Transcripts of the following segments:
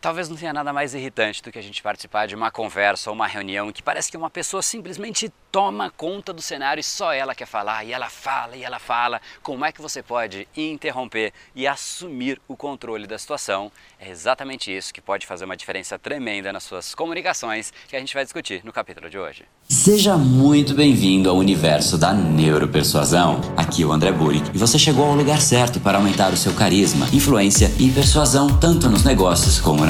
Talvez não tenha nada mais irritante do que a gente participar de uma conversa ou uma reunião que parece que uma pessoa simplesmente toma conta do cenário e só ela quer falar, e ela fala, e ela fala. Como é que você pode interromper e assumir o controle da situação? É exatamente isso que pode fazer uma diferença tremenda nas suas comunicações que a gente vai discutir no capítulo de hoje. Seja muito bem-vindo ao universo da neuropersuasão. Aqui é o André Burick e você chegou ao lugar certo para aumentar o seu carisma, influência e persuasão tanto nos negócios como na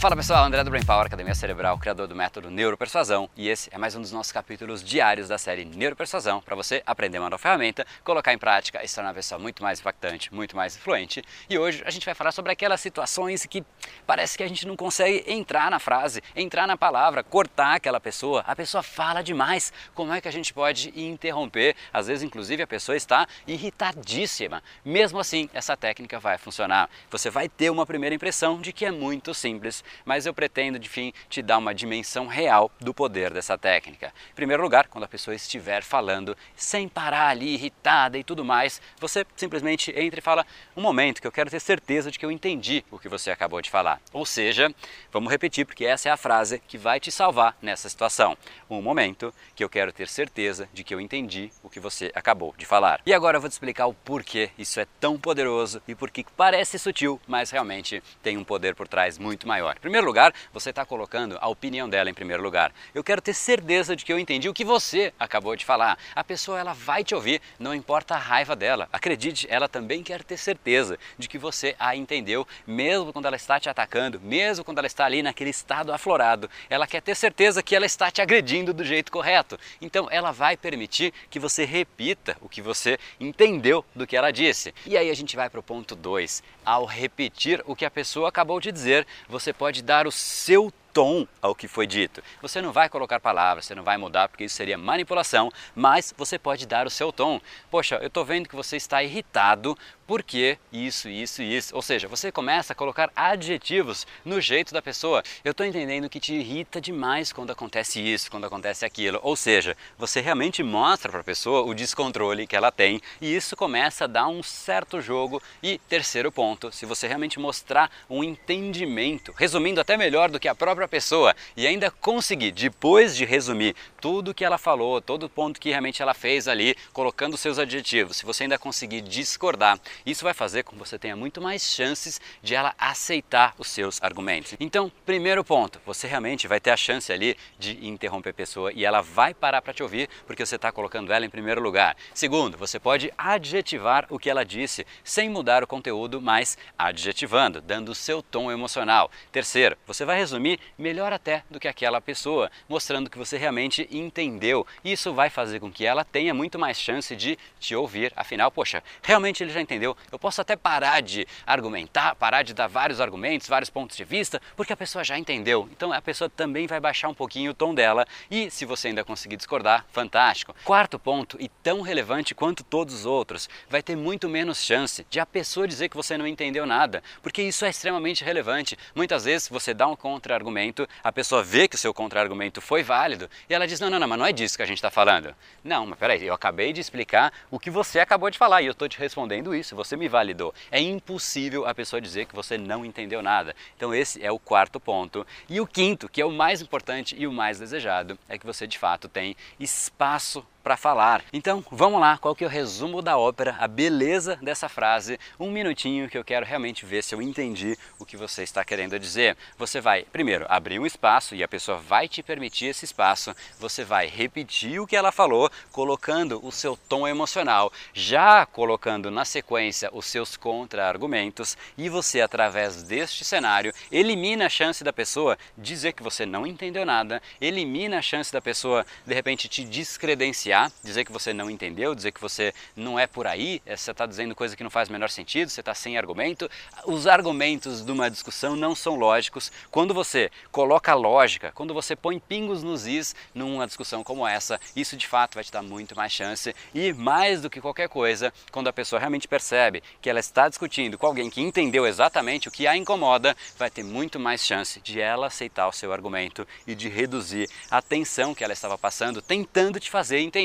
Fala pessoal, André do Brain Power, Academia Cerebral, criador do método Neuropersuasão, e esse é mais um dos nossos capítulos diários da série Neuropersuasão para você aprender uma nova ferramenta, colocar em prática e se tornar uma pessoa muito mais impactante, muito mais influente. E hoje a gente vai falar sobre aquelas situações que parece que a gente não consegue entrar na frase, entrar na palavra, cortar aquela pessoa. A pessoa fala demais. Como é que a gente pode interromper? Às vezes, inclusive, a pessoa está irritadíssima. Mesmo assim, essa técnica vai funcionar. Você vai ter uma primeira impressão de que é muito simples mas eu pretendo, de fim, te dar uma dimensão real do poder dessa técnica. Em primeiro lugar, quando a pessoa estiver falando sem parar ali, irritada e tudo mais, você simplesmente entra e fala: Um momento que eu quero ter certeza de que eu entendi o que você acabou de falar. Ou seja, vamos repetir, porque essa é a frase que vai te salvar nessa situação. Um momento que eu quero ter certeza de que eu entendi o que você acabou de falar. E agora eu vou te explicar o porquê isso é tão poderoso e por que parece sutil, mas realmente tem um poder por trás muito maior. Em primeiro lugar, você está colocando a opinião dela em primeiro lugar. Eu quero ter certeza de que eu entendi o que você acabou de falar. A pessoa ela vai te ouvir, não importa a raiva dela. Acredite, ela também quer ter certeza de que você a entendeu, mesmo quando ela está te atacando, mesmo quando ela está ali naquele estado aflorado. Ela quer ter certeza que ela está te agredindo do jeito correto. Então, ela vai permitir que você repita o que você entendeu do que ela disse. E aí a gente vai para o ponto 2. Ao repetir o que a pessoa acabou de dizer, você pode pode dar o seu tom ao que foi dito. Você não vai colocar palavras, você não vai mudar porque isso seria manipulação, mas você pode dar o seu tom. Poxa, eu estou vendo que você está irritado porque isso, isso e isso. Ou seja, você começa a colocar adjetivos no jeito da pessoa. Eu estou entendendo que te irrita demais quando acontece isso, quando acontece aquilo. Ou seja, você realmente mostra para a pessoa o descontrole que ela tem e isso começa a dar um certo jogo. E terceiro ponto, se você realmente mostrar um entendimento, resumindo até melhor do que a própria pessoa e ainda conseguir, depois de resumir tudo que ela falou, todo ponto que realmente ela fez ali, colocando seus adjetivos, se você ainda conseguir discordar isso vai fazer com que você tenha muito mais chances de ela aceitar os seus argumentos. Então, primeiro ponto, você realmente vai ter a chance ali de interromper a pessoa e ela vai parar para te ouvir porque você está colocando ela em primeiro lugar. Segundo, você pode adjetivar o que ela disse sem mudar o conteúdo, mas adjetivando, dando o seu tom emocional. Terceiro, você vai resumir melhor até do que aquela pessoa, mostrando que você realmente entendeu. Isso vai fazer com que ela tenha muito mais chance de te ouvir. Afinal, poxa, realmente ele já entendeu? Eu posso até parar de argumentar, parar de dar vários argumentos, vários pontos de vista, porque a pessoa já entendeu. Então a pessoa também vai baixar um pouquinho o tom dela e se você ainda conseguir discordar, fantástico. Quarto ponto, e tão relevante quanto todos os outros, vai ter muito menos chance de a pessoa dizer que você não entendeu nada, porque isso é extremamente relevante. Muitas vezes você dá um contra-argumento, a pessoa vê que o seu contra-argumento foi válido e ela diz: Não, não, não, mas não é disso que a gente está falando. Não, mas peraí, eu acabei de explicar o que você acabou de falar e eu estou te respondendo isso você me validou. É impossível a pessoa dizer que você não entendeu nada. Então esse é o quarto ponto. E o quinto, que é o mais importante e o mais desejado, é que você de fato tem espaço para falar. Então, vamos lá, qual que é o resumo da ópera, a beleza dessa frase, um minutinho que eu quero realmente ver se eu entendi o que você está querendo dizer. Você vai, primeiro, abrir um espaço e a pessoa vai te permitir esse espaço, você vai repetir o que ela falou, colocando o seu tom emocional, já colocando na sequência os seus contra-argumentos e você, através deste cenário, elimina a chance da pessoa dizer que você não entendeu nada, elimina a chance da pessoa, de repente, te descredenciar dizer que você não entendeu, dizer que você não é por aí, eh, você está dizendo coisa que não faz o menor sentido, você está sem argumento. Os argumentos de uma discussão não são lógicos. Quando você coloca lógica, quando você põe pingos nos is numa discussão como essa, isso de fato vai te dar muito mais chance e mais do que qualquer coisa, quando a pessoa realmente percebe que ela está discutindo com alguém que entendeu exatamente o que a incomoda, vai ter muito mais chance de ela aceitar o seu argumento e de reduzir a tensão que ela estava passando, tentando te fazer entender,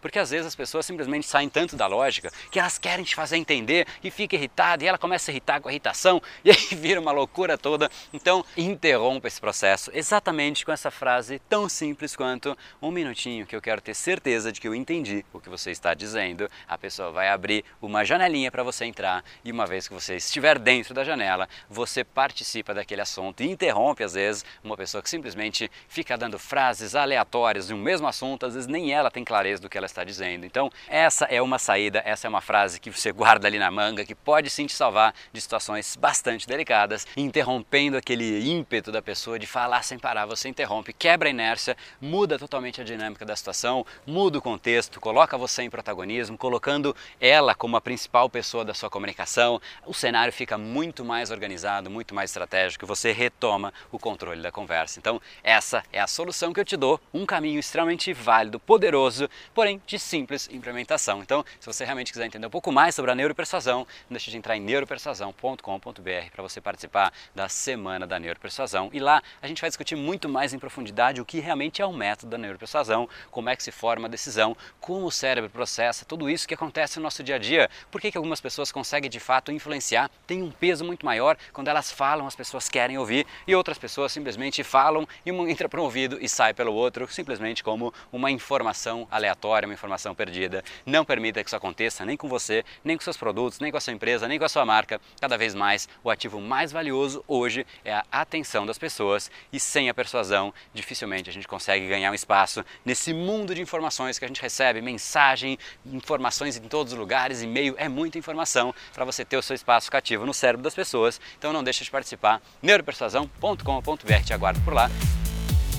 porque às vezes as pessoas simplesmente saem tanto da lógica que elas querem te fazer entender e fica irritada e ela começa a irritar com a irritação e aí vira uma loucura toda. Então, interrompa esse processo exatamente com essa frase tão simples quanto um minutinho que eu quero ter certeza de que eu entendi o que você está dizendo. A pessoa vai abrir uma janelinha para você entrar e uma vez que você estiver dentro da janela, você participa daquele assunto e interrompe às vezes uma pessoa que simplesmente fica dando frases aleatórias de um mesmo assunto, às vezes nem ela tem clareza do que ela está dizendo. Então, essa é uma saída, essa é uma frase que você guarda ali na manga, que pode sim te salvar de situações bastante delicadas, interrompendo aquele ímpeto da pessoa de falar sem parar. Você interrompe, quebra a inércia, muda totalmente a dinâmica da situação, muda o contexto, coloca você em protagonismo, colocando ela como a principal pessoa da sua comunicação. O cenário fica muito mais organizado, muito mais estratégico, você retoma o controle da conversa. Então, essa é a solução que eu te dou, um caminho extremamente válido, poderoso, porém de simples implementação. Então, se você realmente quiser entender um pouco mais sobre a neuropersuasão, não deixe de entrar em neuropersuasão.com.br para você participar da semana da neuropersuasão. E lá a gente vai discutir muito mais em profundidade o que realmente é o método da neuropersuasão, como é que se forma a decisão, como o cérebro processa tudo isso que acontece no nosso dia a dia, por que, que algumas pessoas conseguem de fato influenciar, tem um peso muito maior quando elas falam, as pessoas querem ouvir e outras pessoas simplesmente falam e uma entra para um ouvido e sai pelo outro, simplesmente como uma informação aleatória, uma informação perdida. Não permita que isso aconteça nem com você, nem com seus produtos, nem com a sua empresa, nem com a sua marca. Cada vez mais, o ativo mais valioso hoje é a atenção das pessoas e sem a persuasão, dificilmente a gente consegue ganhar um espaço nesse mundo de informações que a gente recebe, mensagem, informações em todos os lugares, e-mail, é muita informação para você ter o seu espaço cativo no cérebro das pessoas. Então não deixe de participar, neuropersuasão.com.br, te aguardo por lá.